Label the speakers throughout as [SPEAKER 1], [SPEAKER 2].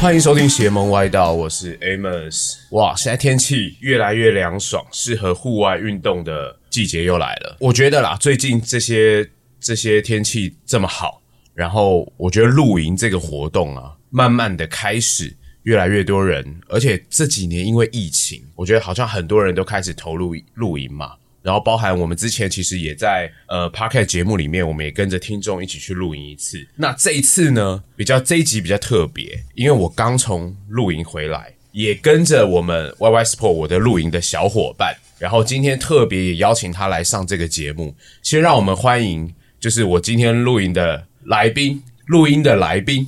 [SPEAKER 1] 欢迎收听邪门歪道，我是 Amos。哇，现在天气越来越凉爽，适合户外运动的季节又来了。我觉得啦，最近这些这些天气这么好，然后我觉得露营这个活动啊，慢慢的开始越来越多人，而且这几年因为疫情，我觉得好像很多人都开始投入露营嘛。然后包含我们之前其实也在呃 p a r k e t 节目里面，我们也跟着听众一起去露营一次。那这一次呢，比较这一集比较特别，因为我刚从露营回来，也跟着我们 YY Sport 我的露营的小伙伴，然后今天特别也邀请他来上这个节目。先让我们欢迎，就是我今天露营的来宾，录音的来宾，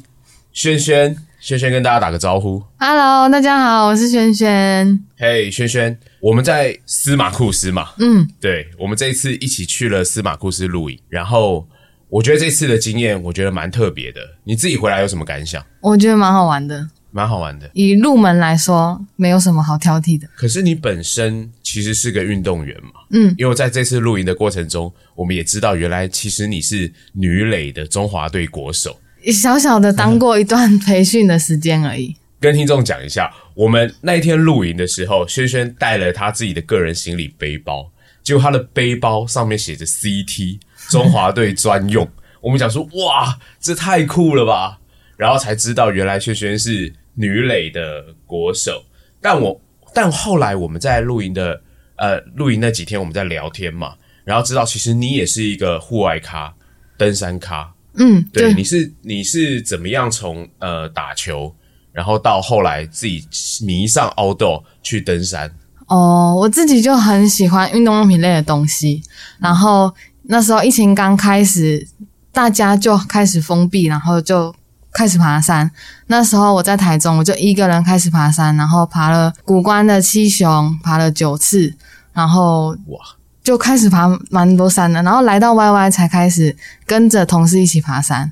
[SPEAKER 1] 轩轩，轩轩跟大家打个招呼。
[SPEAKER 2] Hello，大家好，我是轩轩。
[SPEAKER 1] 嘿，轩轩。我们在司马库斯嘛，嗯，对，我们这一次一起去了司马库斯露营，然后我觉得这次的经验，我觉得蛮特别的。你自己回来有什么感想？
[SPEAKER 2] 我觉得蛮好玩的，
[SPEAKER 1] 蛮好玩的。
[SPEAKER 2] 以入门来说，没有什么好挑剔的。
[SPEAKER 1] 可是你本身其实是个运动员嘛，嗯，因为在这次露营的过程中，我们也知道，原来其实你是女垒的中华队国手，
[SPEAKER 2] 小小的当过一段培训的时间而已。
[SPEAKER 1] 跟听众讲一下，我们那一天露营的时候，轩轩带了他自己的个人行李背包，结果他的背包上面写着 CT 中华队专用。我们讲说，哇，这太酷了吧！然后才知道，原来轩轩是女垒的国手。但我但后来我们在露营的呃露营那几天，我们在聊天嘛，然后知道其实你也是一个户外咖，登山咖。嗯，对，你是你是怎么样从呃打球？然后到后来自己迷上 outdoor 去登山
[SPEAKER 2] 哦，我自己就很喜欢运动用品类的东西。然后那时候疫情刚开始，大家就开始封闭，然后就开始爬山。那时候我在台中，我就一个人开始爬山，然后爬了古关的七雄，爬了九次，然后哇，就开始爬蛮多山的。然后来到 YY 才开始跟着同事一起爬山。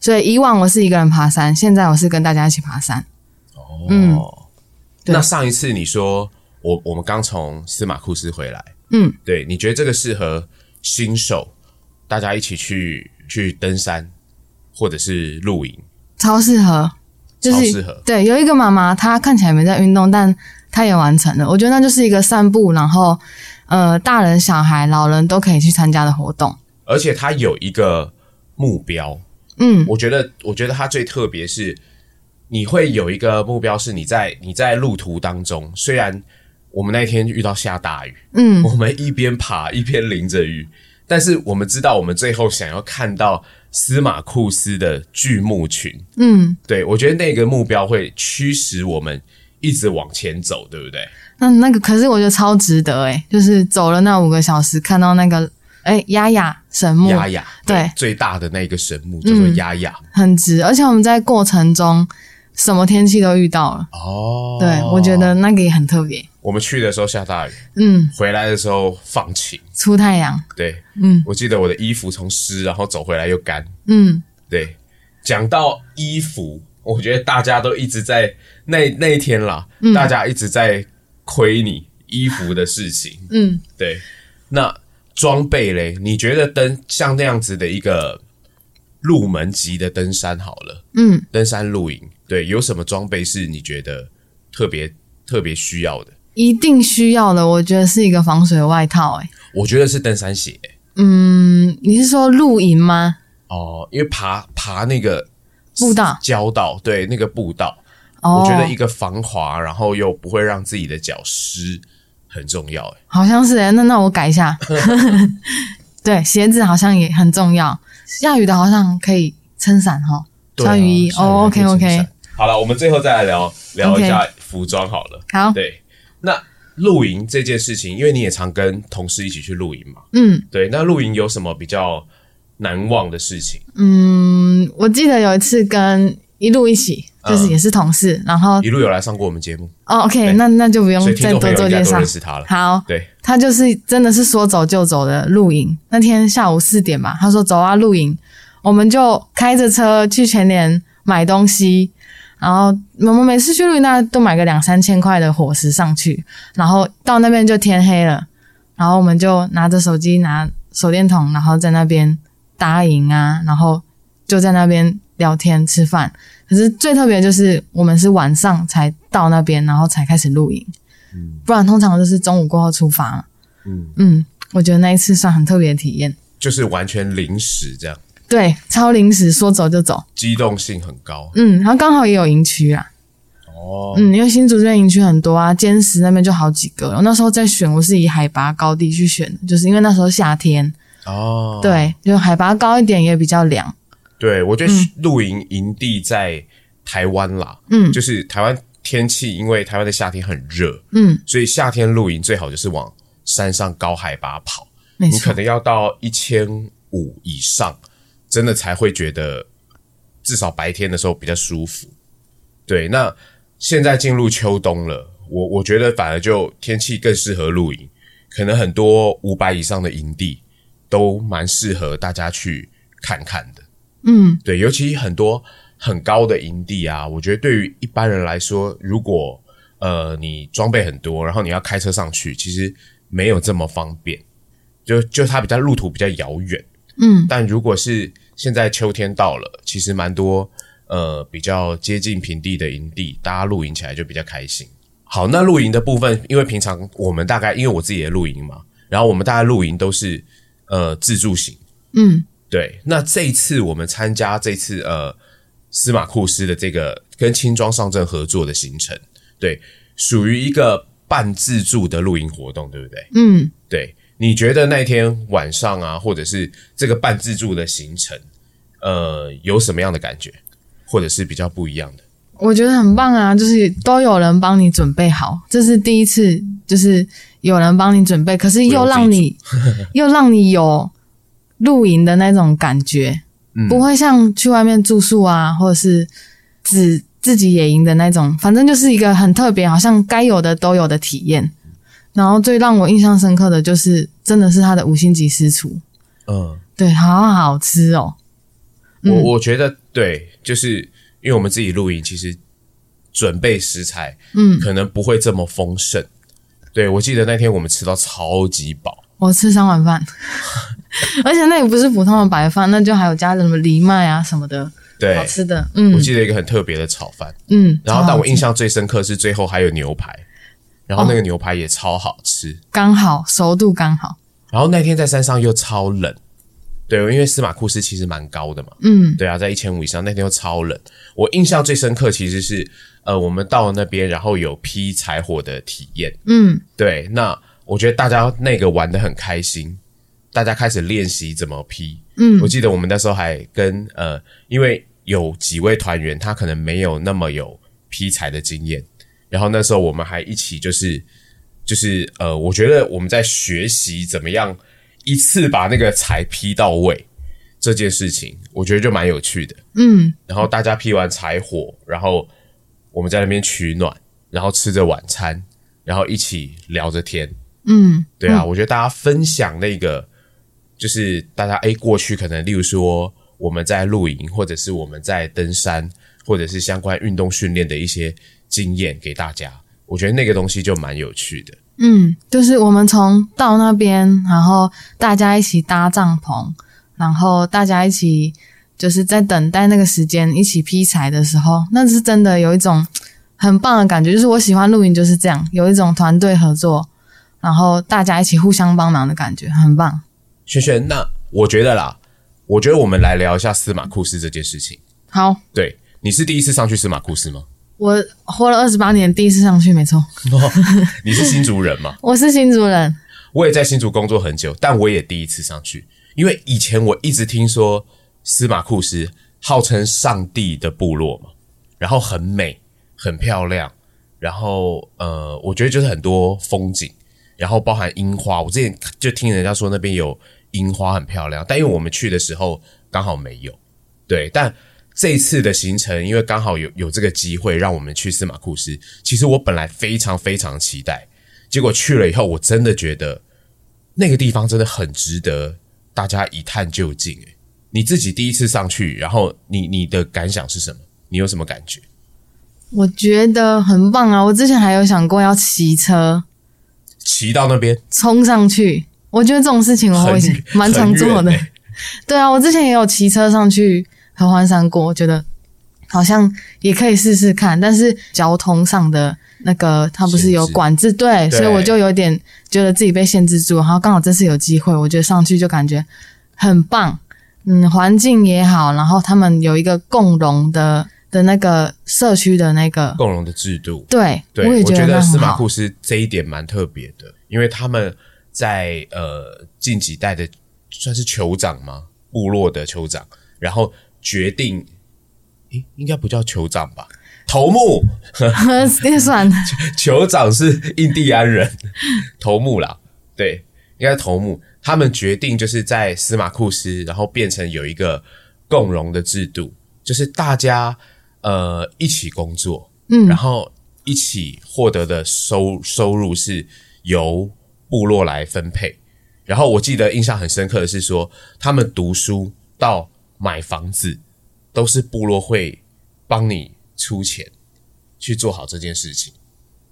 [SPEAKER 2] 所以以往我是一个人爬山，现在我是跟大家一起爬山。哦，
[SPEAKER 1] 嗯，那上一次你说我我们刚从司马库斯回来，嗯，对，你觉得这个适合新手大家一起去去登山或者是露营？
[SPEAKER 2] 超适合，
[SPEAKER 1] 就是适合。
[SPEAKER 2] 对，有一个妈妈，她看起来没在运动，但她也完成了。我觉得那就是一个散步，然后呃，大人、小孩、老人都可以去参加的活动，
[SPEAKER 1] 而且它有一个目标。嗯，我觉得，我觉得它最特别是，你会有一个目标，是你在你在路途当中，虽然我们那天遇到下大雨，嗯，我们一边爬一边淋着雨，但是我们知道，我们最后想要看到司马库斯的巨木群，嗯，对，我觉得那个目标会驱使我们一直往前走，对不对？
[SPEAKER 2] 那那个可是我觉得超值得诶，就是走了那五个小时，看到那个。哎，丫丫神木，
[SPEAKER 1] 丫丫对最大的那个神木叫做丫丫，
[SPEAKER 2] 很值。而且我们在过程中什么天气都遇到了哦。对，我觉得那个也很特别。
[SPEAKER 1] 我们去的时候下大雨，嗯，回来的时候放晴，
[SPEAKER 2] 出太阳。
[SPEAKER 1] 对，嗯，我记得我的衣服从湿，然后走回来又干。嗯，对。讲到衣服，我觉得大家都一直在那那一天啦，大家一直在亏你衣服的事情。嗯，对，那。装备嘞？你觉得登像那样子的一个入门级的登山好了，嗯，登山露营，对，有什么装备是你觉得特别特别需要的？
[SPEAKER 2] 一定需要的，我觉得是一个防水外套。哎，
[SPEAKER 1] 我觉得是登山鞋。
[SPEAKER 2] 嗯，你是说露营吗？
[SPEAKER 1] 哦，因为爬爬那个
[SPEAKER 2] 步道、
[SPEAKER 1] 交道，对，那个步道，我觉得一个防滑，然后又不会让自己的脚湿。很重要哎，
[SPEAKER 2] 好像是哎，那那我改一下。对，鞋子好像也很重要。下雨的好像可以撑伞哈，穿雨衣。哦，OK OK。
[SPEAKER 1] 好了，我们最后再来聊聊一下服装好了。
[SPEAKER 2] 好，
[SPEAKER 1] 对，那露营这件事情，因为你也常跟同事一起去露营嘛。嗯，对，那露营有什么比较难忘的事情？
[SPEAKER 2] 嗯，我记得有一次跟一路一起。就是也是同事，然后
[SPEAKER 1] 一路有来上过我们节目
[SPEAKER 2] 哦。OK，那那就不用再多做介绍。
[SPEAKER 1] 认识他了。
[SPEAKER 2] 好，
[SPEAKER 1] 对，
[SPEAKER 2] 他就是真的是说走就走的露营。那天下午四点吧，他说走啊露营，我们就开着车去全联买东西，然后我们每次去露营那都买个两三千块的伙食上去，然后到那边就天黑了，然后我们就拿着手机拿手电筒，然后在那边搭营啊，然后就在那边。聊天吃饭。可是最特别就是我们是晚上才到那边，然后才开始露营，不然通常都是中午过后出发嘛。
[SPEAKER 1] 嗯
[SPEAKER 2] 嗯，我觉得那一次算很特别的体验。
[SPEAKER 1] 就是完全临时这样，
[SPEAKER 2] 对，超临时，说走就走。
[SPEAKER 1] 机动性很高
[SPEAKER 2] 嗯，然后刚好也有营区啊。
[SPEAKER 1] 哦。
[SPEAKER 2] 嗯，因为新竹这边营区很多啊，坚石那边就好几个。我那时候在选，我是以海拔高低去选的，就是因为那时候夏天，
[SPEAKER 1] 哦，
[SPEAKER 2] 对，就海拔高一点也比较凉。
[SPEAKER 1] 对，我觉得露营营地在台湾啦，
[SPEAKER 2] 嗯。
[SPEAKER 1] 就是台湾天气，因为台湾的夏天很热，
[SPEAKER 2] 嗯，
[SPEAKER 1] 所以夏天露营最好就是往山上高海拔跑，你可能要到一千五以上，真的才会觉得至少白天的时候比较舒服。对，那现在进入秋冬了，我我觉得反而就天气更适合露营，可能很多五百以上的营地都蛮适合大家去看看的。
[SPEAKER 2] 嗯
[SPEAKER 1] 对，尤其很多很高的营地啊，我觉得对于一般人来说，如果呃你装备很多，然后你要开车上去，其实没有这么方便，就就它比较路途比较遥远。
[SPEAKER 2] 嗯
[SPEAKER 1] 但如果是现在秋天到了，其实蛮多呃比较接近平地的营地，大家露营起来就比较开心。好，那露营的部分，因为平常我们大概因为我自己也露营嘛，然后我们大概露营都是呃自助型。
[SPEAKER 2] 嗯
[SPEAKER 1] 对，那这一次我们参加这次呃司马库斯的这个跟轻装上阵合作的行程，对，属于一个半自助的露营活动，对不对？
[SPEAKER 2] 嗯，
[SPEAKER 1] 对，你觉得那天晚上啊，或者是这个半自助的行程，呃，有什么样的感觉，或者是比较不一样的？
[SPEAKER 2] 我觉得很棒啊，就是都有人帮你准备好，这是第一次，就是有人帮你准备，可是又让你 又让你有露营的那种感觉，
[SPEAKER 1] 嗯。
[SPEAKER 2] 不会像去外面住宿啊，或者是只自己野营的那种，反正就是一个很特别，好像该有的都有的体验。然后最让我印象深刻的就是，真的是它的五星级私厨，
[SPEAKER 1] 嗯，
[SPEAKER 2] 对，好好吃哦。嗯。
[SPEAKER 1] 我我觉得对，就是因为我们自己露营，其实准备食材，
[SPEAKER 2] 嗯，
[SPEAKER 1] 可能不会这么丰盛。对我记得那天我们吃到超级饱，
[SPEAKER 2] 我吃三碗饭，而且那也不是普通的白饭，那就还有加什么藜麦啊什么的，
[SPEAKER 1] 对
[SPEAKER 2] 好，吃的。嗯
[SPEAKER 1] 我记得一个很特别的炒饭，
[SPEAKER 2] 嗯，
[SPEAKER 1] 然后但我印象最深刻是最后还有牛排，然后那个牛排也超好吃。
[SPEAKER 2] 刚好熟度刚好。
[SPEAKER 1] 然后那天在山上又超冷，对，因为司马库斯其实蛮高的嘛，
[SPEAKER 2] 嗯
[SPEAKER 1] 对啊，在一千五以上，那天又超冷。我印象最深刻其实是，呃，我们到了那边，然后有劈柴火的体验，
[SPEAKER 2] 嗯
[SPEAKER 1] 对，那我觉得大家那个玩的很开心，大家开始练习怎么劈。
[SPEAKER 2] 嗯
[SPEAKER 1] 我记得我们那时候还跟呃，因为有几位团员他可能没有那么有劈柴的经验，然后那时候我们还一起就是就是呃，我觉得我们在学习怎么样一次把那个柴劈到位这件事情，我觉得就蛮有趣的。
[SPEAKER 2] 嗯
[SPEAKER 1] 然后大家劈完柴火，然后我们在那边取暖，然后吃着晚餐，然后一起聊着天。
[SPEAKER 2] 嗯，
[SPEAKER 1] 对啊，我觉得大家分享那个，就是大家诶过去可能例如说我们在露营，或者是我们在登山，或者是相关运动训练的一些经验给大家。我觉得那个东西就蛮有趣的。
[SPEAKER 2] 嗯，就是我们从到那边，然后大家一起搭帐篷，然后大家一起就是在等待那个时间一起劈柴的时候，那是真的有一种很棒的感觉。就是我喜欢露营就是这样，有一种团队合作，然后大家一起互相帮忙的感觉，很棒。
[SPEAKER 1] 轩轩，那我觉得啦，我觉得我们来聊一下司马库斯这件事情。
[SPEAKER 2] 好，
[SPEAKER 1] 对，你是第一次上去司马库斯吗？
[SPEAKER 2] 我活了二十八年，第一次上去，没错，
[SPEAKER 1] 你是新竹人吗？
[SPEAKER 2] 我是新竹人。
[SPEAKER 1] 我也在新竹工作很久，但我也第一次上去，因为以前我一直听说司马库斯号称上帝的部落嘛，然后很美、很漂亮，然后呃，我觉得就是很多风景，然后包含樱花。我之前就听人家说那边有樱花很漂亮，但因为我们去的时候刚好没有，对，但。这一次的行程，因为刚好有有这个机会让我们去司马库斯，其实我本来非常非常期待，结果去了以后，我真的觉得那个地方真的很值得大家一探究竟。诶，你自己第一次上去，然后你你的感想是什么？你有什么感觉？
[SPEAKER 2] 我觉得很棒啊！我之前还有想过要骑车
[SPEAKER 1] 骑到那边
[SPEAKER 2] 冲上去，我觉得这种事情我会
[SPEAKER 1] 很
[SPEAKER 2] 蛮常做的对啊，我之前也有骑车上去合欢山过，我觉得好像也可以试试看。但是交通上的那个，它不是有管制，对，
[SPEAKER 1] 对
[SPEAKER 2] 所以我就有点觉得自己被限制住。然后刚好这次有机会，我觉得上去就感觉很棒，嗯，环境也好，然后他们有一个共融的的那个社区的那个，
[SPEAKER 1] 共荣的制度。
[SPEAKER 2] 对，
[SPEAKER 1] 对，
[SPEAKER 2] 我也
[SPEAKER 1] 觉得。司马库斯这一点蛮特别的，因为他们在呃近几代的算是酋长吗？部落的酋长，然后决定，诶，应该不叫酋长吧？头目，
[SPEAKER 2] 那 算
[SPEAKER 1] 酋长是印第安人，头目啦，对，应该是头目。他们决定就是在司马库斯，然后变成有一个共荣的制度，就是大家呃一起工作，
[SPEAKER 2] 嗯
[SPEAKER 1] 然后一起获得的收收入是由部落来分配。然后我记得印象很深刻的是说，他们读书到买房子都是部落会帮你出钱去做好这件事情。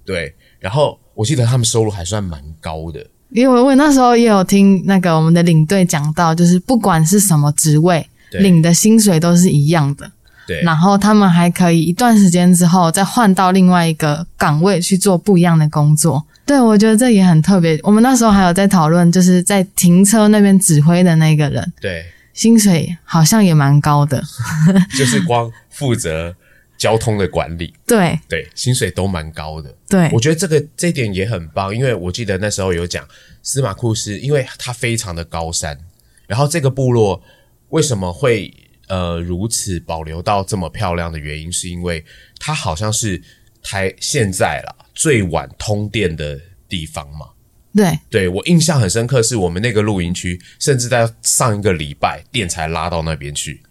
[SPEAKER 1] 对，然后我记得他们收入还算蛮高的。
[SPEAKER 2] 因为我那时候也有听那个我们的领队讲到，就是不管是什么职位，领的薪水都是一样的。
[SPEAKER 1] 对，
[SPEAKER 2] 然后他们还可以一段时间之后再换到另外一个岗位去做不一样的工作。对，我觉得这也很特别。我们那时候还有在讨论，就是在停车那边指挥的那个人，
[SPEAKER 1] 对，
[SPEAKER 2] 薪水好像也蛮高的。
[SPEAKER 1] 就是光负责交通的管理，
[SPEAKER 2] 对
[SPEAKER 1] 对，薪水都蛮高的。
[SPEAKER 2] 对
[SPEAKER 1] 我觉得这个这一点也很棒，因为我记得那时候有讲司马库斯，因为它非常的高山，然后这个部落为什么会呃如此保留到这么漂亮的原因，是因为它好像是台现在啦最晚通电的地方嘛。
[SPEAKER 2] 对
[SPEAKER 1] 对我印象很深刻，是我们那个露营区，甚至在上一个礼拜电才拉到那边去，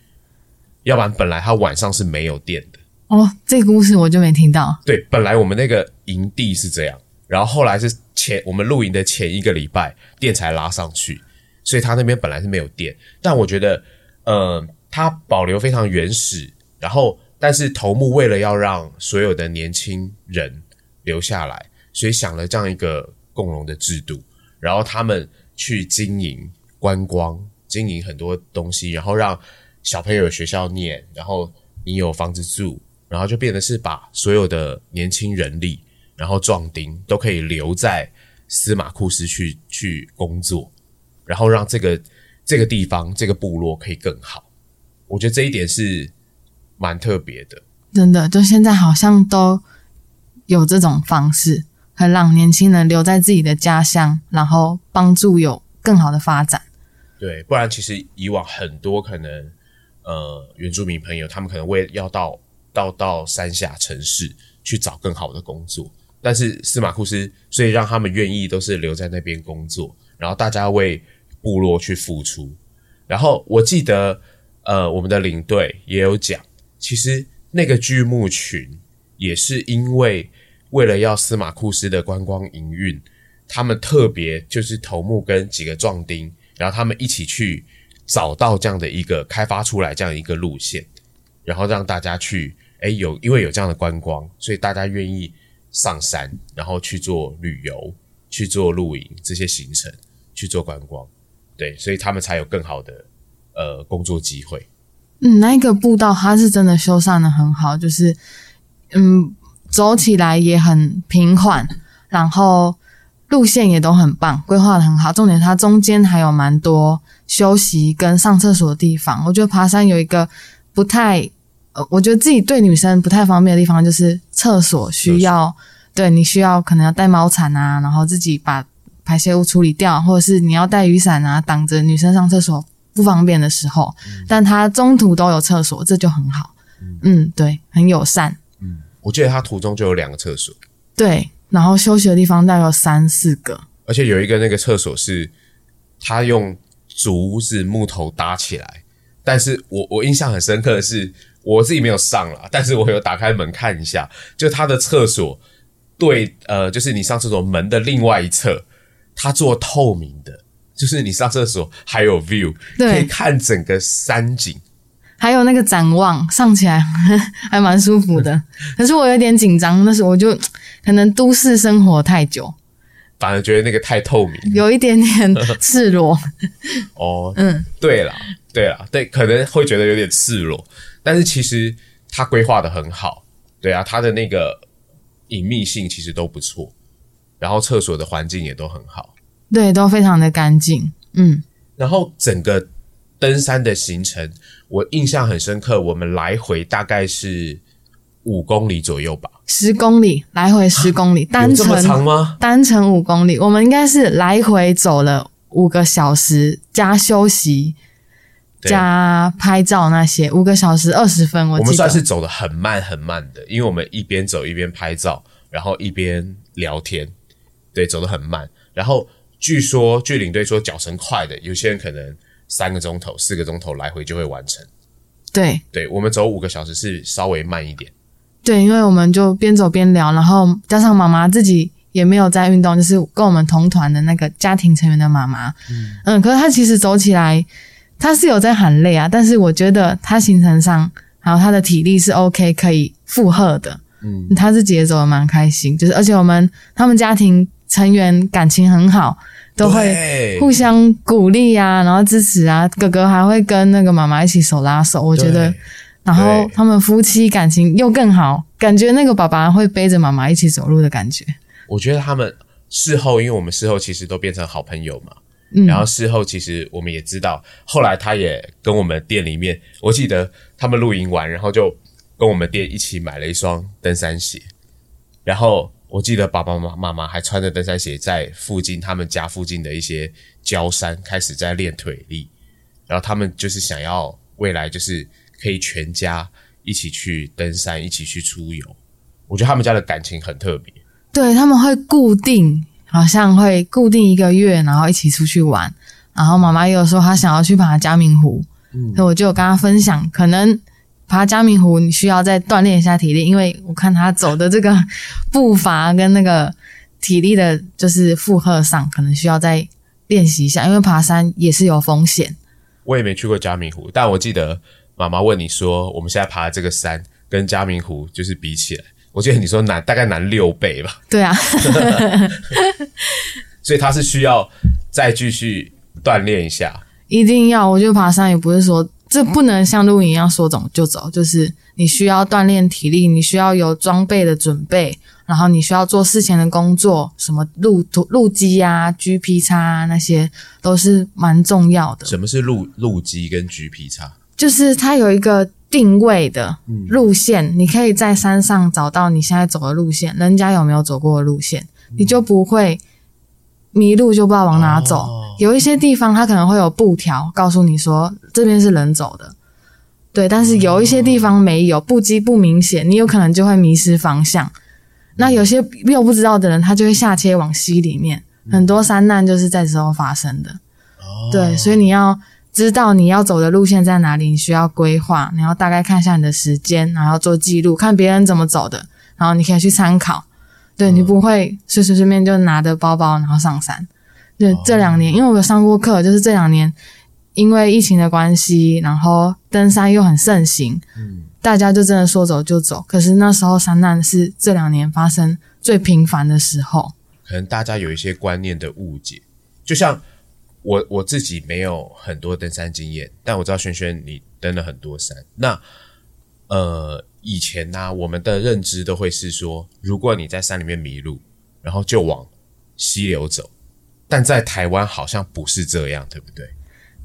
[SPEAKER 1] 要不然本来它晚上是没有电的。
[SPEAKER 2] 哦，这个故事我就没听到。
[SPEAKER 1] 对，本来我们那个营地是这样，然后后来是前我们露营的前一个礼拜电才拉上去，所以他那边本来是没有电。但我觉得，呃，它保留非常原始，然后但是头目为了要让所有的年轻人留下来，所以想了这样一个共荣的制度，然后他们去经营观光，经营很多东西，然后让小朋友学校念，然后你有房子住，然后就变得是把所有的年轻人力，然后壮丁都可以留在司马库斯去去工作，然后让这个这个地方这个部落可以更好。我觉得这一点是蛮特别的。
[SPEAKER 2] 真的，就现在好像都有这种方式，很让年轻人留在自己的家乡，然后帮助有更好的发展。
[SPEAKER 1] 对，不然其实以往很多可能呃原住民朋友，他们可能为要到到到山下城市去找更好的工作，但是司马库斯，所以让他们愿意都是留在那边工作，然后大家为部落去付出。然后我记得呃我们的领队也有讲，其实那个剧目群也是因为为了要司马库斯的观光营运，他们特别就是头目跟几个壮丁，然后他们一起去找到这样的一个开发出来这样一个路线，然后让大家去，哎，有因为有这样的观光，所以大家愿意上山，然后去做旅游、去做露营这些行程，去做观光，对，所以他们才有更好的呃工作机会。
[SPEAKER 2] 嗯，那个步道它是真的修缮的很好，就是嗯，走起来也很平缓，然后路线也都很棒，规划的很好。重点它中间还有蛮多休息跟上厕所的地方。我觉得爬山有一个不太，呃，我觉得自己对女生不太方便的地方就是厕所需要，对你需要可能要带猫铲啊，然后自己把排泄物处理掉，或者是你要带雨伞啊，挡着女生上厕所不方便的时候，但他中途都有厕所，这就很好。嗯，对，很友善。
[SPEAKER 1] 嗯我记得他途中就有两个厕所，
[SPEAKER 2] 对，然后休息的地方大概有三四个。
[SPEAKER 1] 而且有一个那个厕所是他用竹子木头搭起来，但是我我印象很深刻的是，我自己没有上啦，但是我有打开门看一下，就他的厕所对呃，就是你上厕所门的另外一侧，它做透明的，就是你上厕所还有 view，
[SPEAKER 2] 对。
[SPEAKER 1] 可以看整个山景。
[SPEAKER 2] 还有那个展望，上起来 还蛮舒服的。可是我有点紧张，那时候我就可能都市生活太久，
[SPEAKER 1] 反而觉得那个太透明。
[SPEAKER 2] 有一点点赤裸。
[SPEAKER 1] 哦，
[SPEAKER 2] 嗯，
[SPEAKER 1] 对了，对了，对，可能会觉得有点赤裸，但是其实它规划的很好，对啊，它的那个隐秘性其实都不错，然后厕所的环境也都很好，
[SPEAKER 2] 对，都非常的干净。嗯，
[SPEAKER 1] 然后整个登山的行程，我印象很深刻，我们来回大概是五公里左右吧，
[SPEAKER 2] 十公里来回十公里，单
[SPEAKER 1] 有这么长
[SPEAKER 2] 程
[SPEAKER 1] 吗？
[SPEAKER 2] 单程五公里，我们应该是来回走了五个小时，加休息，加拍照那些，五个小时二十分，我
[SPEAKER 1] 们算是走的很慢很慢的，因为我们一边走一边拍照，然后一边聊天，对，走得很慢。然后据说据领队说脚程快的，有些人可能三个钟头、四个钟头来回就会完成。
[SPEAKER 2] 对。
[SPEAKER 1] 对我们走五个小时是稍微慢一点，
[SPEAKER 2] 对，因为我们就边走边聊，然后加上妈妈自己也没有在运动，就是跟我们同团的那个家庭成员的妈妈，嗯。可是她其实走起来，她是有在喊累啊，但是我觉得她行程上还有她的体力是 OK 可以负荷的，嗯，她自己也走的蛮开心，就是而且我们他们家庭成员感情很好，都会互相鼓励啊，然后支持啊，哥哥还会跟那个妈妈一起手拉手，我觉得。然后他们夫妻感情又更好，感觉那个爸爸会背着妈妈一起走路的感觉。
[SPEAKER 1] 我觉得他们事后，因为我们事后其实都变成好朋友嘛，
[SPEAKER 2] 嗯
[SPEAKER 1] 然后事后其实我们也知道，后来他也跟我们店里面，我记得他们露营完，然后就跟我们店一起买了一双登山鞋，然后我记得爸爸妈妈妈还穿着登山鞋在附近他们家附近的一些郊山开始在练腿力，然后他们就是想要未来就是可以全家一起去登山，一起去出游。我觉得他们家的感情很特别。
[SPEAKER 2] 对他们会固定，好像会固定一个月，然后一起出去玩。然后妈妈也有说她想要去爬嘉明湖，所以我就有跟她分享，可能爬嘉明湖你需要再锻炼一下体力，因为我看他走的这个步伐跟那个体力的，就是负荷上，可能需要再练习一下，因为爬山也是有风险。
[SPEAKER 1] 我也没去过嘉明湖，但我记得妈妈问你说，我们现在爬的这个山跟嘉明湖就是比起来，我记得你说难大概难六倍吧，
[SPEAKER 2] 对啊，
[SPEAKER 1] 所以他是需要再继续锻炼一下。
[SPEAKER 2] 一定要，我觉得爬山也不是说这不能像露营一样说走就走，就是你需要锻炼体力，你需要有装备的准备，然后你需要做事前的工作，什么路途路基啊、GP 叉啊那些都是蛮重要的。
[SPEAKER 1] 什么是路路基跟 GP 叉？
[SPEAKER 2] 就是它有一个定位的路线，你可以在山上找到你现在走的路线，人家有没有走过的路线，你就不会迷路，就不知道往哪走。
[SPEAKER 1] 哦
[SPEAKER 2] 有一些地方它可能会有布条告诉你说这边是人走的，对，但是有一些地方没有，布基不明显，你有可能就会迷失方向。那有些又不知道的人，他就会下切往溪里面，很多山难就是在时候发生的。对，所以你要知道你要走的路线在哪里，你需要规划，你要大概看一下你的时间，然后做记录，看别人怎么走的，然后你可以去参考。对你不会随随便便就拿着包包然后上山。对，这两年因为我有上过课，就是这两年因为疫情的关系，然后登山又很盛行，嗯大家就真的说走就走。可是那时候山难是这两年发生最频繁的时候。
[SPEAKER 1] 可能大家有一些观念的误解，就像我我自己没有很多登山经验，但我知道轩轩你登了很多山。那呃，以前呢、我们的认知都会是说，如果你在山里面迷路，然后就往溪流走，但在台湾好像不是这样，对不对？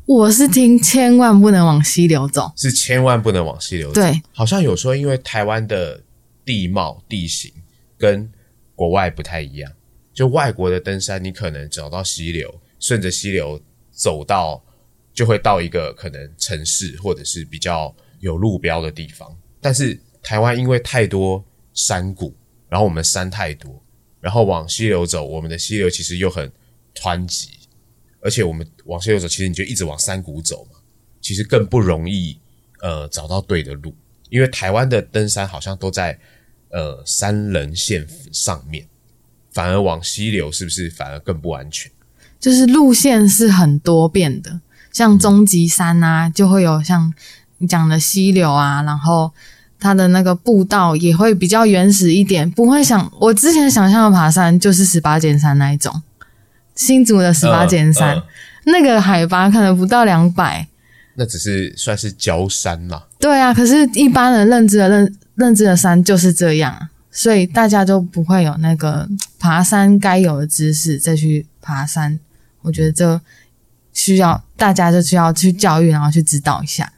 [SPEAKER 2] 我是听千万不能往溪流走。
[SPEAKER 1] 是千万不能往溪流走。
[SPEAKER 2] 对，
[SPEAKER 1] 好像有说，因为台湾的地貌地形跟国外不太一样，就外国的登山，你可能找到溪流，顺着溪流走到，就会到一个可能城市或者是比较有路标的地方。但是台湾因为太多山谷，然后我们山太多，然后往溪流走，我们的溪流其实又很湍急，而且我们往溪流走，其实你就一直往山谷走嘛，其实更不容易呃找到对的路，因为台湾的登山好像都在呃山棱线上面，反而往溪流是不是反而更不安全？
[SPEAKER 2] 就是路线是很多变的，像终极山啊，就会有像你讲的溪流啊，然后它的那个步道也会比较原始一点，不会想我之前想象的爬山就是十八尖山那一种，新竹的十八尖山、那个海拔可能不到两百，
[SPEAKER 1] 那只是算是焦山嘛。
[SPEAKER 2] 对啊，可是一般人认知的认认知的山就是这样，所以大家都不会有那个爬山该有的知识再去爬山。我觉得这需要大家就需要去教育，然后去指导一下。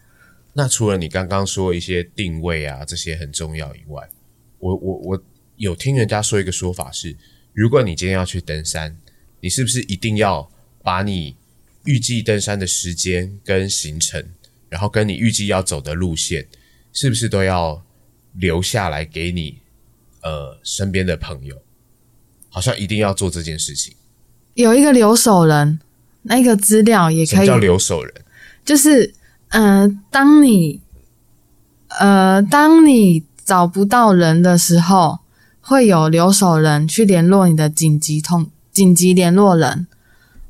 [SPEAKER 1] 那除了你刚刚说一些定位啊这些很重要以外，我我我有听人家说一个说法是，如果你今天要去登山，你是不是一定要把你预计登山的时间跟行程，然后跟你预计要走的路线，是不是都要留下来给你呃身边的朋友？好像一定要做这件事情。
[SPEAKER 2] 有一个留守人，那个资料也可以
[SPEAKER 1] 叫留守人？
[SPEAKER 2] 就是，嗯、当你，呃，当你找不到人的时候，会有留守人去联络你的紧急通紧急联络人，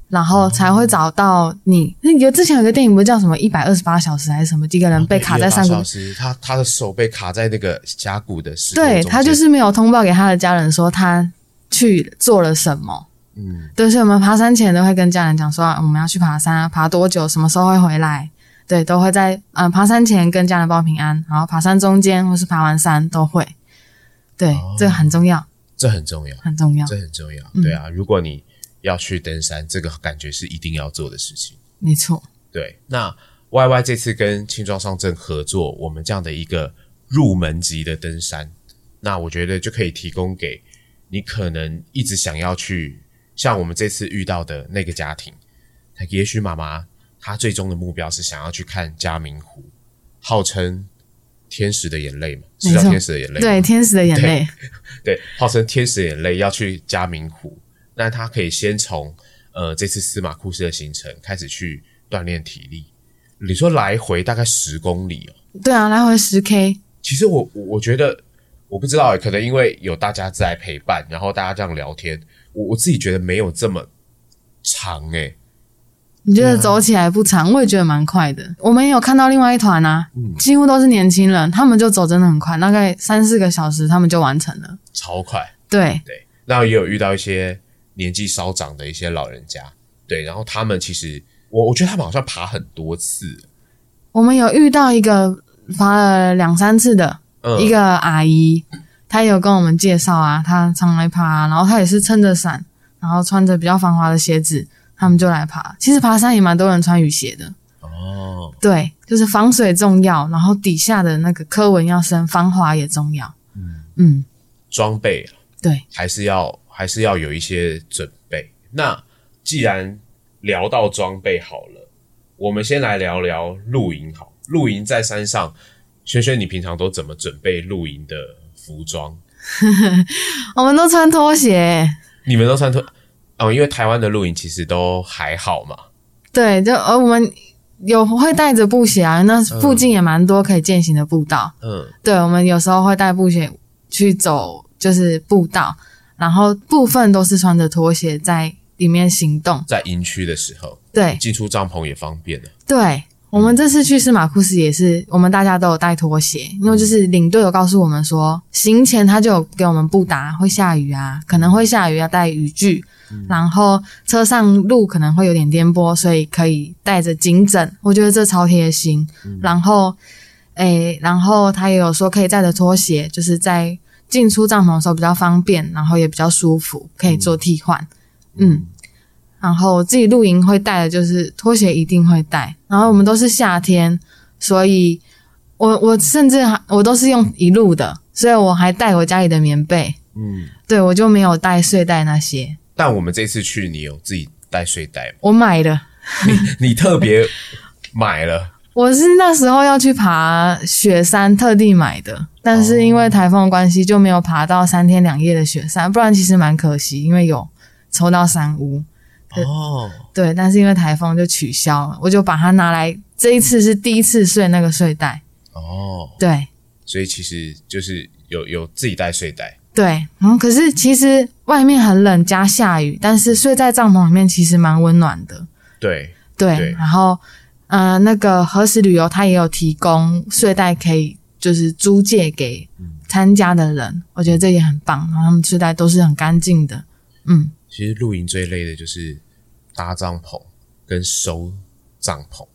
[SPEAKER 2] 然后才会找到你。那有之前有个电影不是叫什么一百二十八小时还是什么？几个人被卡在山谷
[SPEAKER 1] 108小，时，他他的手被卡在那个峡谷的石头
[SPEAKER 2] 对他就是没有通报给他的家人说他去做了什么。
[SPEAKER 1] 嗯，
[SPEAKER 2] 对，所以我们爬山前都会跟家人讲说，啊我们要去爬山啊，爬多久，什么时候会回来。对，都会在嗯、呃爬山前跟家人报平安，然后爬山中间或是爬完山都会。对，这个很重要，
[SPEAKER 1] 这很重要，
[SPEAKER 2] 很重要，
[SPEAKER 1] 这很重要。
[SPEAKER 2] 嗯
[SPEAKER 1] 对啊，如果你要去登山，这个感觉是一定要做的事情。
[SPEAKER 2] 没错。
[SPEAKER 1] 对，那 Y Y 这次跟青壮上阵合作，我们这样的一个入门级的登山，那我觉得就可以提供给你可能一直想要去，像我们这次遇到的那个家庭，也许妈妈她最终的目标是想要去看嘉明湖，号称天使的眼泪嘛，是叫天使的眼泪吗，
[SPEAKER 2] 对，天使的眼泪，
[SPEAKER 1] 对，号称天使的眼泪要去嘉明湖，那他可以先从呃这次司马库斯的行程开始去锻炼体力。你说来回大概十公里哦，
[SPEAKER 2] 对啊，来回十 K，
[SPEAKER 1] 其实我我我觉得我不知道欸，可能因为有大家在陪伴，然后大家这样聊天，我我自己觉得没有这么长欸。诶、
[SPEAKER 2] 你觉得走起来不长？我也觉得蛮快的。我们也有看到另外一团啊，
[SPEAKER 1] 嗯
[SPEAKER 2] 几乎都是年轻人，他们就走真的很快，大概三四个小时他们就完成了。
[SPEAKER 1] 超快。
[SPEAKER 2] 对，
[SPEAKER 1] 对，那也有遇到一些年纪稍长的一些老人家，对，然后他们其实我我觉得他们好像爬很多次，
[SPEAKER 2] 我们有遇到一个爬了两三次的，
[SPEAKER 1] 嗯，
[SPEAKER 2] 一个阿姨，她有跟我们介绍啊，她常来爬，然后她也是撑着伞，然后穿着比较防滑的鞋子，他们就来爬。其实爬山也蛮多人穿雨鞋的，
[SPEAKER 1] 哦，
[SPEAKER 2] 对，就是防水重要，然后底下的那个科纹要深，防滑也重要。嗯嗯
[SPEAKER 1] 装备啊
[SPEAKER 2] 对，
[SPEAKER 1] 还是要还是要有一些准备。那既然聊到装备好了，我们先来聊聊露营好。露营在山上，轩轩，你平常都怎么准备露营的服装？
[SPEAKER 2] 我们都穿拖鞋，
[SPEAKER 1] 你们都穿拖哦，因为台湾的露营其实都还好嘛。
[SPEAKER 2] 对，就而我们有会带着布鞋啊，那附近也蛮多可以践行的步道。
[SPEAKER 1] 嗯，
[SPEAKER 2] 对，我们有时候会带布鞋去走，就是步道，然后部分都是穿着拖鞋在里面行动。
[SPEAKER 1] 在营区的时候
[SPEAKER 2] 对
[SPEAKER 1] 进出帐篷也方便了。
[SPEAKER 2] 对，我们这次去司马库斯也是，我们大家都有带拖鞋，因为就是领队有告诉我们说，行前他就有给我们布达会下雨啊，可能会下雨要带雨具，然后车上路可能会有点颠簸，所以可以带着颈枕，我觉得这超贴心。然后，诶，然后他也有说可以带着拖鞋，就是在进出帐篷的时候比较方便，然后也比较舒服，可以做替换。嗯，然后我自己露营会带的就是拖鞋一定会带，然后我们都是夏天，所以我我甚至还我都是用一路的，所以我还带我家里的棉被，
[SPEAKER 1] 嗯，
[SPEAKER 2] 对我就没有带睡袋那些，
[SPEAKER 1] 但我们这次去，你有自己带睡袋吗？
[SPEAKER 2] 我买的。
[SPEAKER 1] 你你特别买了，
[SPEAKER 2] 我是那时候要去爬雪山，特地买的，但是因为台风的关系，就没有爬到三天两夜的雪山，不然其实蛮可惜，因为有抽到山屋。
[SPEAKER 1] 哦，
[SPEAKER 2] 对，但是因为台风就取消了，我就把它拿来。这一次是第一次睡那个睡袋，
[SPEAKER 1] 哦，
[SPEAKER 2] 对
[SPEAKER 1] 所以其实就是有有自己带睡袋，
[SPEAKER 2] 对，然后可是其实外面很冷加下雨，但是睡在帐篷里面其实蛮温暖的。
[SPEAKER 1] 对，
[SPEAKER 2] 对，
[SPEAKER 1] 对
[SPEAKER 2] 然后呃，那个何时旅游他也有提供睡袋可以就是租借给参加的人，我觉得这也很棒。然后他们睡袋都是很干净的，嗯，
[SPEAKER 1] 其实露营最累的就是搭帐篷跟收帐篷。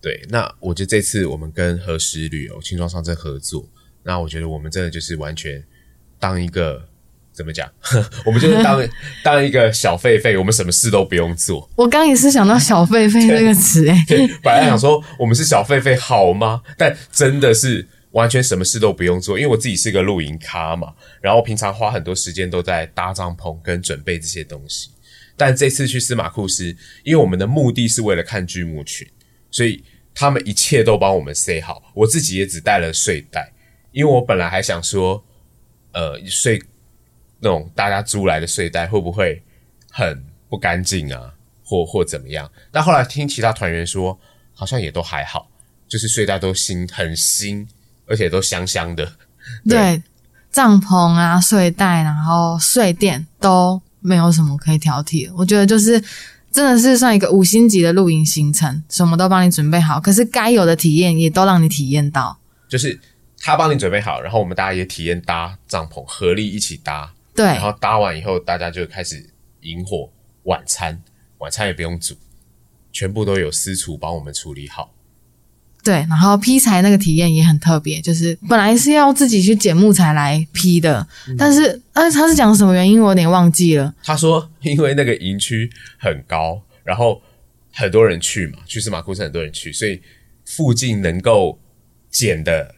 [SPEAKER 1] 对，那我觉得这次我们跟何时旅游轻装上阵合作，那我觉得我们真的就是完全当一个怎么讲，我们就是当 当一个小狒狒，我们什么事都不用做。
[SPEAKER 2] 我刚也是想到“小狒狒”这个词、欸，哎，
[SPEAKER 1] 本来想说我们是小狒狒好吗？但真的是完全什么事都不用做，因为我自己是个露营咖嘛，然后平常花很多时间都在搭帐篷跟准备这些东西。但这次去司马库斯，因为我们的目的是为了看巨木群，所以他们一切都帮我们塞好。我自己也只带了睡袋，因为我本来还想说，呃，睡那种大家租来的睡袋会不会很不干净啊，或或怎么样？但后来听其他团员说，好像也都还好，就是睡袋都新很新，而且都香香的。
[SPEAKER 2] 对，帐篷啊、睡袋，然后睡垫都没有什么可以挑剔的。我觉得就是真的是算一个五星级的露营行程，什么都帮你准备好，可是该有的体验也都让你体验到。
[SPEAKER 1] 就是他帮你准备好，然后我们大家也体验搭帐篷，合力一起搭，
[SPEAKER 2] 对
[SPEAKER 1] 然后搭完以后，大家就开始引火晚餐，晚餐也不用煮，全部都有私厨帮我们处理好。
[SPEAKER 2] 对，然后劈柴那个体验也很特别，就是本来是要自己去捡木材来劈的，但是但是他是讲什么原因，我有点忘记了。
[SPEAKER 1] 他说，因为那个营区很高，然后很多人去嘛，去司马库斯很多人去，所以附近能够捡的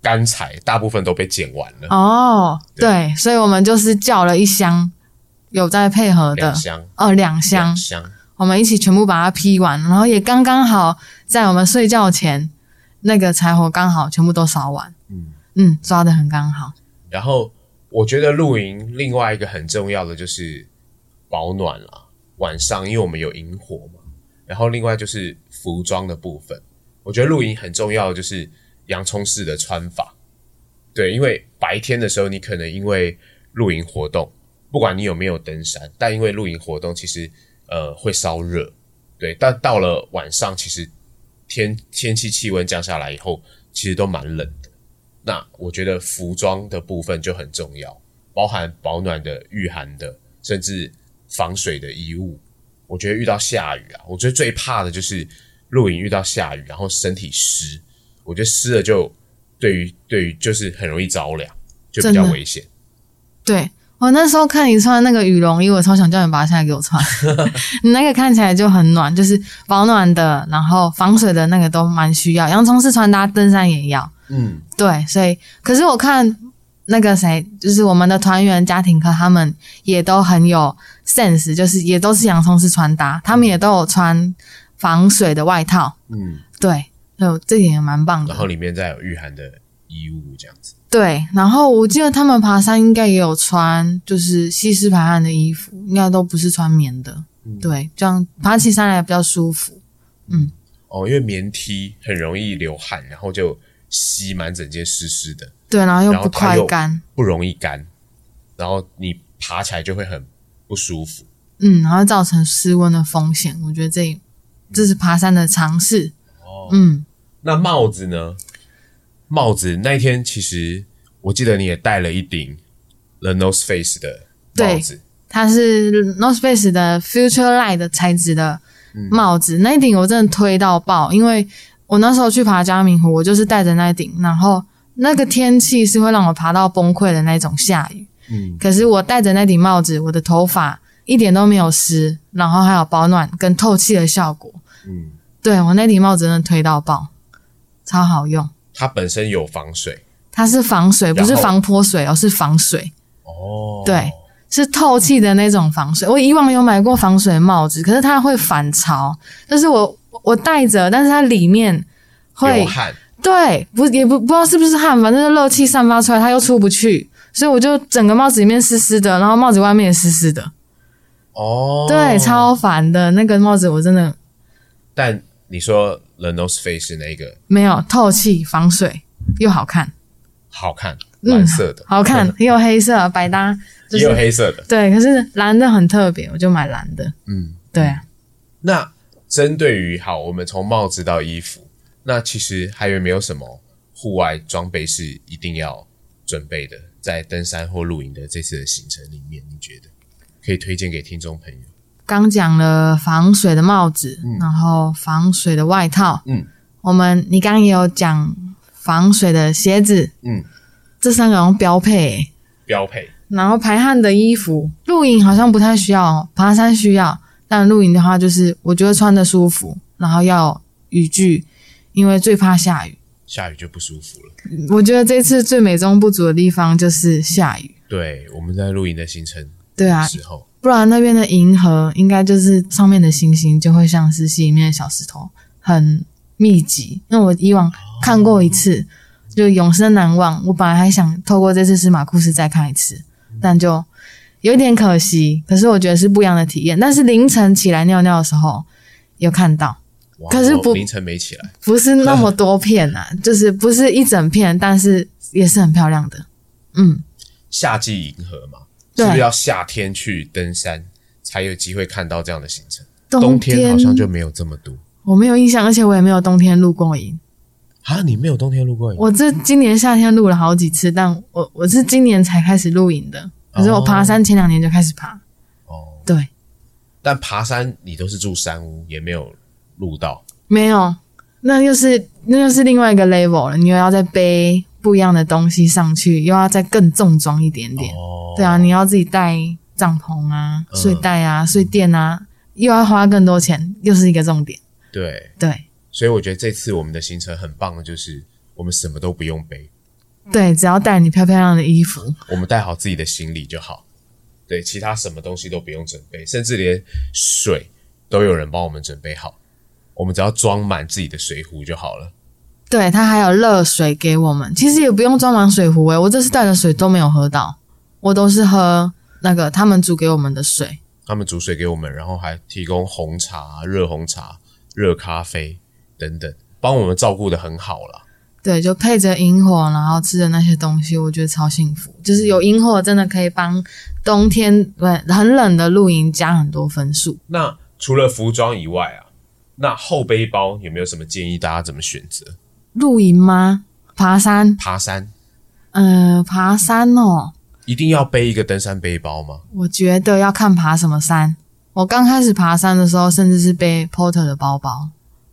[SPEAKER 1] 干柴大部分都被捡完了，
[SPEAKER 2] 哦，对，所以我们就是叫了一箱，有在配合的。
[SPEAKER 1] 两，箱，
[SPEAKER 2] 哦，两箱。
[SPEAKER 1] 两，箱，
[SPEAKER 2] 我们一起全部把它劈完，然后也刚刚好在我们睡觉前，那个柴火刚好全部都烧完，
[SPEAKER 1] 嗯。
[SPEAKER 2] 嗯，抓的很刚好。
[SPEAKER 1] 然后我觉得露营另外一个很重要的就是保暖啦，晚上因为我们有萤火嘛，然后另外就是服装的部分，我觉得露营很重要的就是洋葱式的穿法，对，因为白天的时候你可能因为露营活动，不管你有没有登山，但因为露营活动其实呃会烧热，对，但到了晚上其实天天气气温降下来以后，其实都蛮冷的。那我觉得服装的部分就很重要，包含保暖的、御寒的，甚至防水的衣物。我觉得遇到下雨啊，我觉得最怕的就是露营遇到下雨，然后身体湿。我觉得湿了就对于对于就是很容易着凉，就比较危险。
[SPEAKER 2] 对我那时候看你穿那个羽绒衣，我超想叫你把它下来给我穿。你那个看起来就很暖，就是保暖的，然后防水的那个都蛮需要。洋葱式穿搭，登山也要。
[SPEAKER 1] 嗯，
[SPEAKER 2] 对，所以可是我看那个谁，就是我们的团员家庭课，他们也都很有 sense，就是也都是洋葱式穿搭，他们也都有穿防水的外套。
[SPEAKER 1] 嗯，
[SPEAKER 2] 对，就这点也蛮棒的。
[SPEAKER 1] 然后里面再有御寒的衣物这样子。
[SPEAKER 2] 对，然后我记得他们爬山应该也有穿，就是吸湿排汗的衣服，应该都不是穿棉的。对，这样爬起山来比较舒服。
[SPEAKER 1] 嗯哦，因为棉 T 很容易流汗，然后就吸满整件湿湿的。
[SPEAKER 2] 对，然后又不快干。
[SPEAKER 1] 不容易干，然后你爬起来就会很不舒服。
[SPEAKER 2] 嗯，然后造成失温的风险，我觉得这这是爬山的常识。
[SPEAKER 1] 哦，
[SPEAKER 2] 嗯，
[SPEAKER 1] 那帽子呢？帽子那一天其实我记得你也戴了一顶 The North Face 的帽子，
[SPEAKER 2] 它是 North Face 的 Future Light 的材质的帽子，那一顶我真的推到爆，因为我那时候去爬嘉明湖，我就是戴着那一顶，然后那个天气是会让我爬到崩溃的那种下雨，
[SPEAKER 1] 嗯，
[SPEAKER 2] 可是我戴着那顶帽子，我的头发一点都没有湿，然后还有保暖跟透气的效果，
[SPEAKER 1] 嗯，
[SPEAKER 2] 对我那顶帽子真的推到爆，超好用。
[SPEAKER 1] 它本身有防水
[SPEAKER 2] 它是防水，不是防泼水哦，是防水。
[SPEAKER 1] 哦，
[SPEAKER 2] 对，是透气的那种防水。我以往有买过防水帽子，可是它会反潮，就是我我戴着，但是它里面会
[SPEAKER 1] 流汗，
[SPEAKER 2] 对，不也不不知道是不是汗，反正是热气散发出来，它又出不去，所以我就整个帽子里面湿湿的，然后帽子外面也湿湿的，
[SPEAKER 1] 哦，
[SPEAKER 2] 对，超烦的。那个帽子我真的
[SPEAKER 1] 但你说 The North Face 那个
[SPEAKER 2] 没有透气、防水又好看，
[SPEAKER 1] 好看，
[SPEAKER 2] 嗯
[SPEAKER 1] 蓝色的，
[SPEAKER 2] 好看，也有黑色百搭，就
[SPEAKER 1] 也有黑色的，
[SPEAKER 2] 对，可是蓝的很特别，我就买蓝的。
[SPEAKER 1] 嗯。
[SPEAKER 2] 对啊，
[SPEAKER 1] 那针对于好，我们从帽子到衣服，那其实还有没有什么户外装备是一定要准备的？在登山或露营的这次的行程里面，你觉得可以推荐给听众朋友？
[SPEAKER 2] 刚讲了防水的帽子，然后防水的外套，
[SPEAKER 1] 嗯，
[SPEAKER 2] 我们你刚刚也有讲防水的鞋子，
[SPEAKER 1] 嗯，
[SPEAKER 2] 这三个好像标配欸、
[SPEAKER 1] 标配。
[SPEAKER 2] 然后排汗的衣服，露营好像不太需要哦，爬山需要。但露营的话，就是我觉得穿的舒服，然后要雨具，因为最怕下雨。
[SPEAKER 1] 下雨就不舒服了。
[SPEAKER 2] 我觉得这次最美中不足的地方就是下雨。
[SPEAKER 1] 对，我们在露营的行程
[SPEAKER 2] 对啊，
[SPEAKER 1] 时候，
[SPEAKER 2] 不然那边的银河应该就是上面的星星就会像是戏里面的小石头，很密集。那我以往看过一次，就永生难忘。我本来还想透过这次司马库斯再看一次，但就有点可惜。可是我觉得是不一样的体验。但是凌晨起来尿尿的时候有看到，可是不
[SPEAKER 1] 凌晨没起来，
[SPEAKER 2] 不是那么多片啊，就是不是一整片，但是也是很漂亮的。嗯，
[SPEAKER 1] 夏季银河嘛，
[SPEAKER 2] 对
[SPEAKER 1] 是不是要夏天去登山才有机会看到这样的行程？
[SPEAKER 2] 冬
[SPEAKER 1] 冬天好像就没有这么多
[SPEAKER 2] 我没有印象，而且我也没有冬天露过营。
[SPEAKER 1] 啊！你没有冬天露过营？
[SPEAKER 2] 我这今年夏天录了好几次，但我我是今年才开始露营的。可是我爬山前两年就开始爬，
[SPEAKER 1] 哦，
[SPEAKER 2] 对，
[SPEAKER 1] 但爬山你都是住山屋，也没有录到。
[SPEAKER 2] 没有，那又是那又是另外一个 level 了。你又要再背不一样的东西上去，又要再更重装一点点。
[SPEAKER 1] 哦，
[SPEAKER 2] 对啊，你要自己带帐篷啊、
[SPEAKER 1] 嗯
[SPEAKER 2] 睡袋啊、睡垫啊，又要花更多钱，又是一个重点。
[SPEAKER 1] 对，
[SPEAKER 2] 对
[SPEAKER 1] 所以我觉得这次我们的行程很棒的，就是我们什么都不用背，
[SPEAKER 2] 对，只要带你漂漂亮亮的衣服，
[SPEAKER 1] 我们带好自己的行李就好。对，其他什么东西都不用准备，甚至连水都有人帮我们准备好，我们只要装满自己的水壶就好了。
[SPEAKER 2] 对，它还有热水给我们，其实也不用装满水壶诶、我这次带的水都没有喝到，我都是喝那个他们煮给我们的水。
[SPEAKER 1] 他们煮水给我们，然后还提供红茶、热红茶、热咖啡等等，帮我们照顾的很好啦。
[SPEAKER 2] 对，就配着萤火，然后吃的那些东西，我觉得超幸福。就是有萤火，真的可以帮冬天对很冷的露营加很多分数。
[SPEAKER 1] 那除了服装以外啊，那后背包有没有什么建议大家怎么选择？
[SPEAKER 2] 露营吗？爬山？
[SPEAKER 1] 爬山
[SPEAKER 2] 呃，爬山哦，
[SPEAKER 1] 一定要背一个登山背包吗？
[SPEAKER 2] 我觉得要看爬什么山。我刚开始爬山的时候，甚至是背 porter 的包包，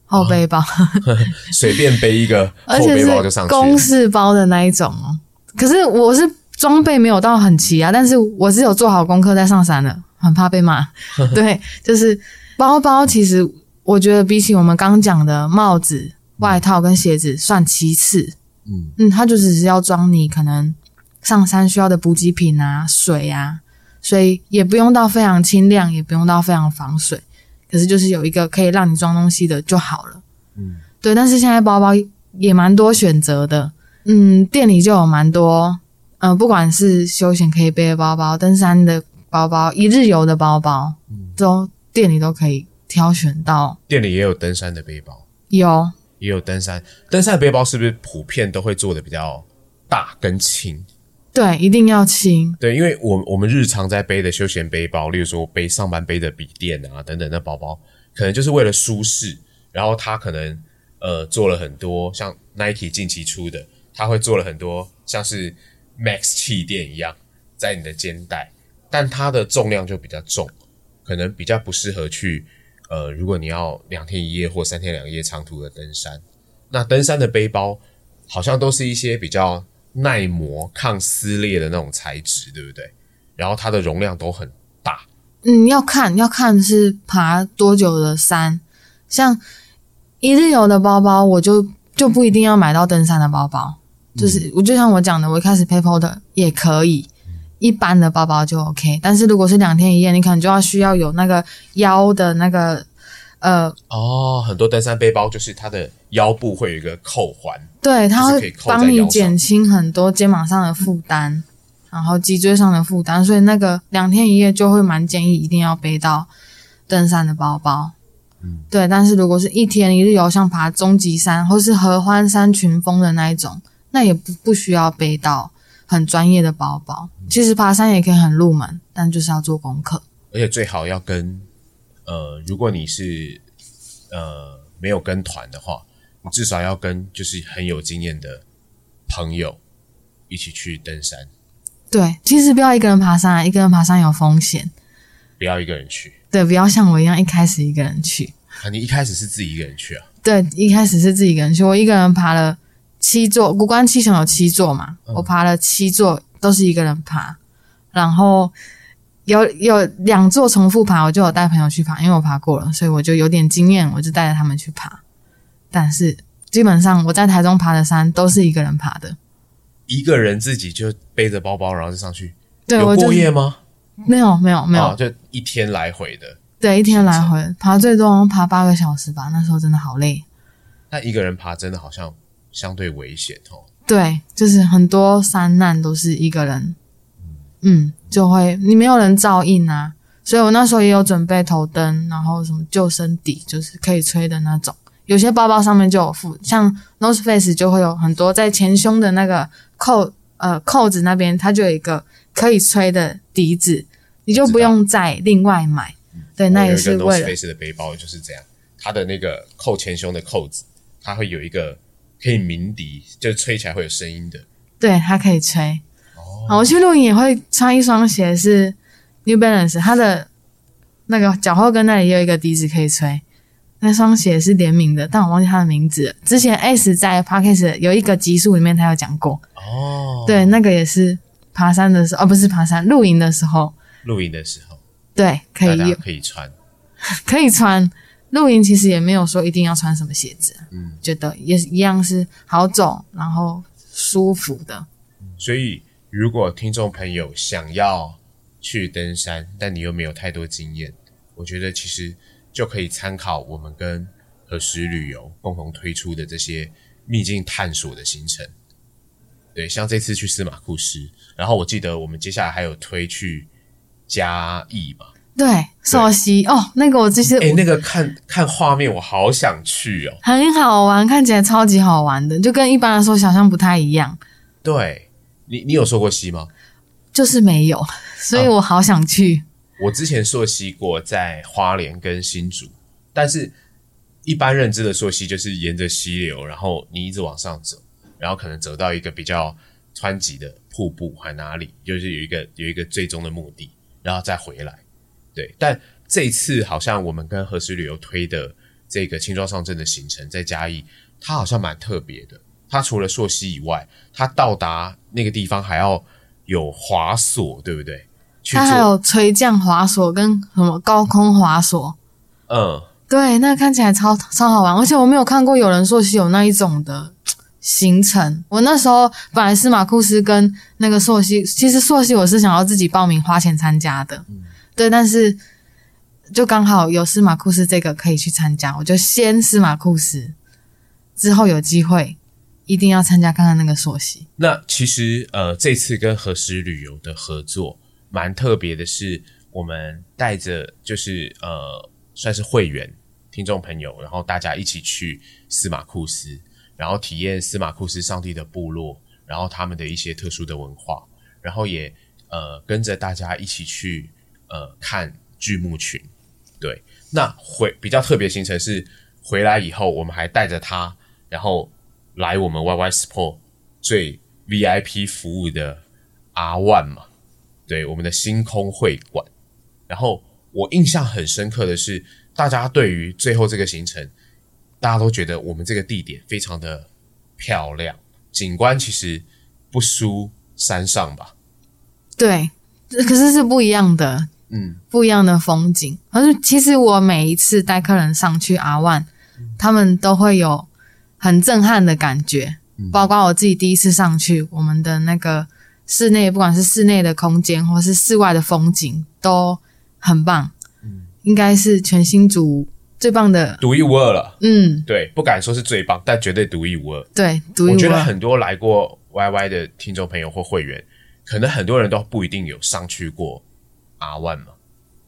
[SPEAKER 2] 后背包，
[SPEAKER 1] 随便背一个
[SPEAKER 2] 而
[SPEAKER 1] 背包就是上去
[SPEAKER 2] 公事包的那一种哦。可是我是装备没有到很齐啊，但是我是有做好功课再上山的，很怕被骂。对，就是包包，其实我觉得比起我们刚讲的帽子、外套跟鞋子算其次。
[SPEAKER 1] 嗯
[SPEAKER 2] 嗯，它就只是要装你可能上山需要的补给品啊、水啊，所以也不用到非常清亮，也不用到非常防水。可是就是有一个可以让你装东西的就好了。
[SPEAKER 1] 嗯，
[SPEAKER 2] 对，但是现在包包也蛮多选择的，嗯，店里就有蛮多，呃，不管是休闲可以背的包包、登山的包包、一日游的包包，都店里都可以挑选到。
[SPEAKER 1] 店里也有登山的背包，
[SPEAKER 2] 有，
[SPEAKER 1] 也有登山登山背包，是不是普遍都会做的比较大跟轻？
[SPEAKER 2] 对，一定要轻。
[SPEAKER 1] 对，因为我我们日常在背的休闲背包，例如说背上班背的笔电啊等等的包包，可能就是为了舒适，然后它可能呃做了很多像 Nike 近期出的，它会做了很多像是 Max 气垫一样在你的肩带，但它的重量就比较重，可能比较不适合去呃，如果你要两天一夜或三天两夜长途的登山，那登山的背包好像都是一些比较耐磨、抗撕裂的那种材质，对不对？然后它的容量都很大，
[SPEAKER 2] 嗯，要看要看是爬多久的山，像一日游的包包，我就就不一定要买到登山的包包，就是我就像我讲的，我一开始 PayPal 的也可以，一般的包包就 OK。但是如果是两天一夜，你可能就要需要有那个腰的那个呃，
[SPEAKER 1] 哦，很多登山背包就是它的腰部会有一个扣环，
[SPEAKER 2] 对，它会帮你减轻很多肩膀上的负担，然后脊椎上的负担，所以那个两天一夜就会蛮建议一定要背到登山的包包。
[SPEAKER 1] 嗯，
[SPEAKER 2] 对，但是如果是一天一日游，像爬终极山或是合欢山群峰的那一种，那也不不需要背到很专业的包包。其实爬山也可以很入门，但就是要做功课。
[SPEAKER 1] 而且最好要跟呃，如果你是呃没有跟团的话，你至少要跟就是很有经验的朋友一起去登山，
[SPEAKER 2] 对，其实不要一个人爬山啊，一个人爬山有风险。
[SPEAKER 1] 不要一个人去。
[SPEAKER 2] 对，不要像我一样一开始一个人去。
[SPEAKER 1] 啊，你一开始是自己一个人去啊？
[SPEAKER 2] 对，一开始是自己一个人去，我一个人爬了七座，古关七雄有七座嘛，
[SPEAKER 1] 嗯
[SPEAKER 2] 我爬了七座，都是一个人爬，然后有有两座重复爬，我就有带朋友去爬，因为我爬过了，所以我就有点经验，我就带着他们去爬。但是基本上我在台中爬的山都是一个人爬的，
[SPEAKER 1] 一个人自己就背着包包然后就上去，
[SPEAKER 2] 对
[SPEAKER 1] 有过夜吗？
[SPEAKER 2] 没有没有没有，
[SPEAKER 1] 哦就一天来回的。
[SPEAKER 2] 对，一天来回爬最多爬八个小时吧，那时候真的好累。
[SPEAKER 1] 但一个人爬真的好像相对危险哦。
[SPEAKER 2] 对，就是很多山难都是一个人，嗯，就会你没有人照应啊，所以我那时候也有准备头灯，然后什么救生底，就是可以吹的那种。有些包包上面就有附，像 Nose Face 就会有很多在前胸的那个扣呃扣子那边，它就有一个可以吹的笛子，你就不用再另外买。对，那也是为
[SPEAKER 1] North
[SPEAKER 2] 了
[SPEAKER 1] Face 的背包就是这样，它的那个扣前胸的扣子，它会有一个可以鸣笛，就是吹起来会有声音的。
[SPEAKER 2] 对，它可以吹。
[SPEAKER 1] 哦
[SPEAKER 2] 好，我去露营也会穿一双鞋是 New Balance，它的那个脚后跟那里也有一个笛子可以吹。那双鞋是联名的，但我忘记它的名字了。之前 S 在 Podcast 有一个集数里面他有讲过，
[SPEAKER 1] 哦，
[SPEAKER 2] 对，那个也是爬山的时候，哦，不是爬山，露营的时候，
[SPEAKER 1] 露营的时候
[SPEAKER 2] 对，可以有
[SPEAKER 1] 可以穿。
[SPEAKER 2] 可以穿。露营其实也没有说一定要穿什么鞋子，
[SPEAKER 1] 嗯，
[SPEAKER 2] 觉得也是一样是好走，然后舒服的。
[SPEAKER 1] 所以如果听众朋友想要去登山，但你又没有太多经验，我觉得其实就可以参考我们跟何时旅游共同推出的这些秘境探索的行程。对，像这次去司马库斯，然后我记得我们接下来还有推去嘉义嘛。
[SPEAKER 2] 对，溯溪哦，那个我这是
[SPEAKER 1] 诶，那个看看画面，我好想去哦。
[SPEAKER 2] 很好玩，看起来超级好玩的，就跟一般来说想象不太一样，
[SPEAKER 1] 对你，你有溯过溪吗？
[SPEAKER 2] 就是没有，所以我好想去。
[SPEAKER 1] 我之前溯溪过，在花莲跟新竹，但是一般认知的溯溪就是沿着溪流，然后你一直往上走，然后可能走到一个比较湍急的瀑布还哪里，就是有一个有一个最终的目的，然后再回来。对，但这一次好像我们跟何时旅游推的这个轻装上阵的行程，在嘉义，它好像蛮特别的。它除了溯溪以外，它到达那个地方还要有滑索，对不对？去
[SPEAKER 2] 它还，有垂降滑索跟什么高空滑索，
[SPEAKER 1] 嗯，
[SPEAKER 2] 对，那看起来超超好玩，而且我没有看过有人溯溪有那一种的行程。我那时候本来是马库斯跟那个溯溪，其实溯溪我是想要自己报名花钱参加的，对，但是就刚好有司马库斯这个可以去参加，我就先司马库斯，之后有机会一定要参加看看那个溯溪。
[SPEAKER 1] 那其实呃，这次跟何时旅游的合作蛮特别的是，我们带着就是呃，算是会员听众朋友，然后大家一起去司马库斯，然后体验司马库斯上帝的部落，然后他们的一些特殊的文化，然后也呃跟着大家一起去呃看巨木群。对，那回比较特别行程是回来以后，我们还带着他，然后来我们 YY Sport 最 VIP 服务的 R One 嘛，对，我们的星空会馆。然后我印象很深刻的是，大家对于最后这个行程，大家都觉得我们这个地点非常的漂亮，景观其实不输山上吧。
[SPEAKER 2] 对，可是是不一样的，
[SPEAKER 1] 嗯，
[SPEAKER 2] 不一样的风景。而是其实我每一次带客人上去阿万，他们都会有很震撼的感觉。包括我自己第一次上去，我们的那个室内，不管是室内的空间或是室外的风景，都很棒。应该是全新组最棒的，
[SPEAKER 1] 独一无二了。
[SPEAKER 2] 嗯，
[SPEAKER 1] 对，不敢说是最棒，但绝对独一无二。
[SPEAKER 2] 对，独一
[SPEAKER 1] 我觉得。很多来过 YY 的听众朋友或会员，可能很多人都不一定有上去过 R One 嘛。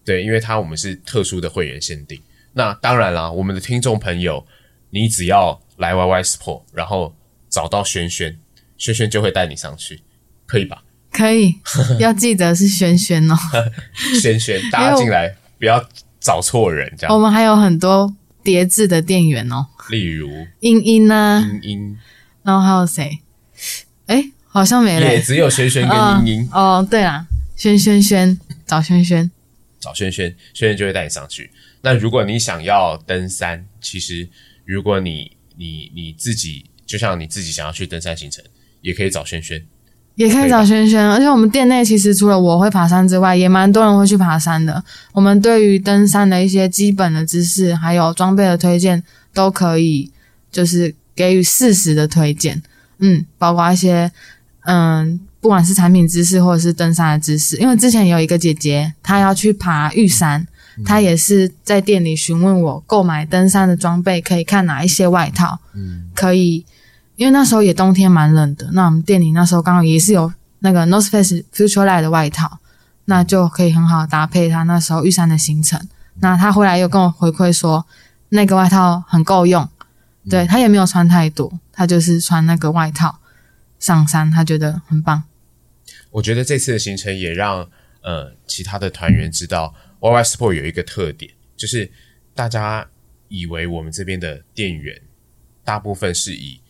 [SPEAKER 1] 对，因为它我们是特殊的会员限定。那当然啦，我们的听众朋友，你只要来 YY Sport，然后找到轩轩，轩轩就会带你上去，可以吧？
[SPEAKER 2] 可以，要记得是轩轩哦。
[SPEAKER 1] 轩轩，大家进来不要找错人，这样。
[SPEAKER 2] 我们还有很多叠字的店员哦，
[SPEAKER 1] 例如
[SPEAKER 2] 英英啊，
[SPEAKER 1] 英英，
[SPEAKER 2] 然后还有谁？哎，好像没了
[SPEAKER 1] 也。只有轩轩跟英英。
[SPEAKER 2] 哦，对啦，轩轩轩找轩轩，
[SPEAKER 1] 找轩轩，轩轩就会带你上去。那如果你想要登山，其实如果你你你自己就像你自己想要去登山行程，也可以找轩轩。
[SPEAKER 2] 也可以找轩轩，而且我们店内其实除了我会爬山之外，也蛮多人会去爬山的。我们对于登山的一些基本的知识，还有装备的推荐，都可以就是给予适时的推荐。嗯，包括一些嗯，不管是产品知识或者是登山的知识。因为之前有一个姐姐，她要去爬玉山，她也是在店里询问我购买登山的装备，可以看哪一些外套，嗯，可以。因为那时候也冬天蛮冷的，那我们店里那时候刚好也是有那个 North Face Future Light 的外套，那就可以很好搭配她那时候玉山的行程。那她回来又跟我回馈说，那个外套很够用，对她也没有穿太多，她就是穿那个外套上山，他觉得很棒。
[SPEAKER 1] 我觉得这次的行程也让呃其他的团员知道，YY Sport 有一个特点，就是大家以为我们这边的店员大部分是以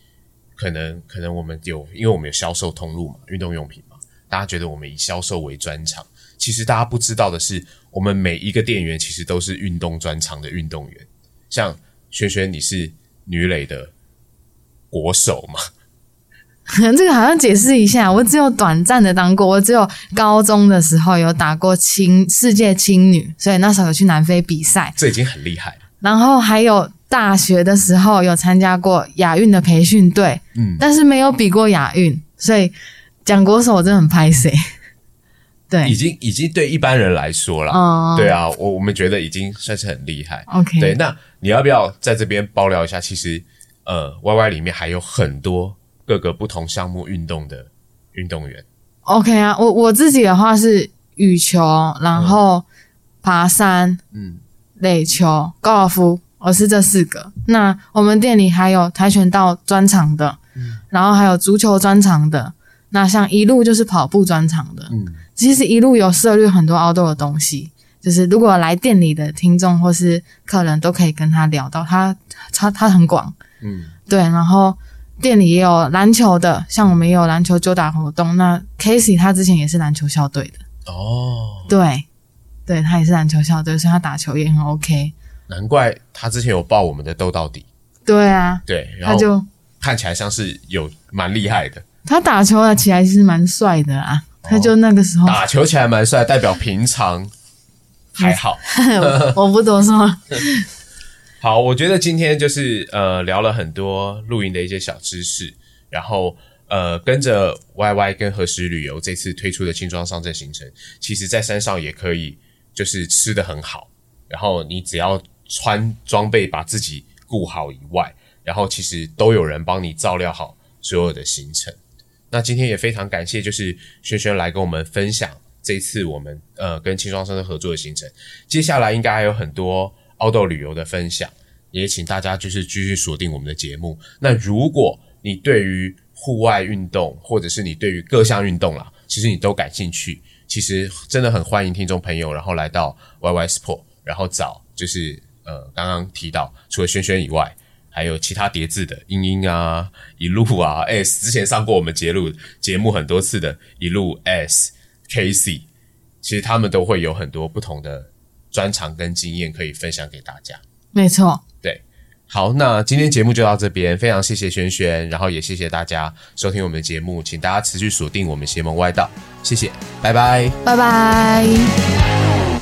[SPEAKER 1] 可能可能我们有，因为我们有销售通路嘛，运动用品嘛，大家觉得我们以销售为专长。其实大家不知道的是，我们每一个店员其实都是运动专长的运动员。像萱萱，你是女垒的国手嘛？
[SPEAKER 2] 这个好像解释一下，我只有短暂的当过，我只有高中的时候有打过青世界青女，所以那时候有去南非比赛，
[SPEAKER 1] 这已经很厉害了。
[SPEAKER 2] 然后还有。大学的时候有参加过亚运的培训队，嗯，但是没有比过亚运，所以讲国手我真的很拍谁。对，
[SPEAKER 1] 已经已经对一般人来说了，哦对啊，我我们觉得已经算是很厉害。
[SPEAKER 2] OK，
[SPEAKER 1] 对，那你要不要在这边爆料一下？其实，呃，Y Y 里面还有很多各个不同项目运动的运动员。
[SPEAKER 2] OK 啊，我我自己的话是羽球，然后爬山，嗯，垒球，高尔夫。我是这四个。那我们店里还有跆拳道专场的，嗯，然后还有足球专场的。那像一路就是跑步专场的，嗯，其实一路有涉猎很多 outdoor 的东西。就是如果来店里的听众或是客人都可以跟他聊到，他他他很广，嗯，对。然后店里也有篮球的，像我们也有篮球揪打活动。那 Casey 他之前也是篮球校队的，哦，对，对他也是篮球校队，所以他打球也很 OK。
[SPEAKER 1] 难怪他之前有报我们的斗到底。
[SPEAKER 2] 对啊，
[SPEAKER 1] 对，然后就看起来像是有蛮厉害的。
[SPEAKER 2] 他打球啊起来其实蛮帅的啊，他就那个时候
[SPEAKER 1] 打球起来蛮帅，代表平常还好。
[SPEAKER 2] 我不多说。
[SPEAKER 1] 好，我觉得今天就是呃聊了很多露营的一些小知识，然后呃跟着 Y Y 跟何时旅游这次推出的轻装上阵行程，其实在山上也可以就是吃的很好，然后你只要。穿装备把自己顾好以外，然后其实都有人帮你照料好所有的行程。那今天也非常感谢，就是轩轩来跟我们分享这次我们呃跟轻装上阵合作的行程。接下来应该还有很多澳豆旅游的分享，也请大家就是继续锁定我们的节目。那如果你对于户外运动，或者是你对于各项运动啦，其实你都感兴趣，其实真的很欢迎听众朋友，然后来到 YY Sport，然后找就是。呃，刚刚提到，除了轩轩以外，还有其他叠字的英英啊、一路啊、S，之前上过我们节目节目很多次的一路 S、KC，其实他们都会有很多不同的专长跟经验可以分享给大家。
[SPEAKER 2] 没错，
[SPEAKER 1] 对，好，那今天节目就到这边，非常谢谢轩轩，然后也谢谢大家收听我们的节目，请大家持续锁定我们邪门歪道，谢谢，拜拜，
[SPEAKER 2] 拜拜。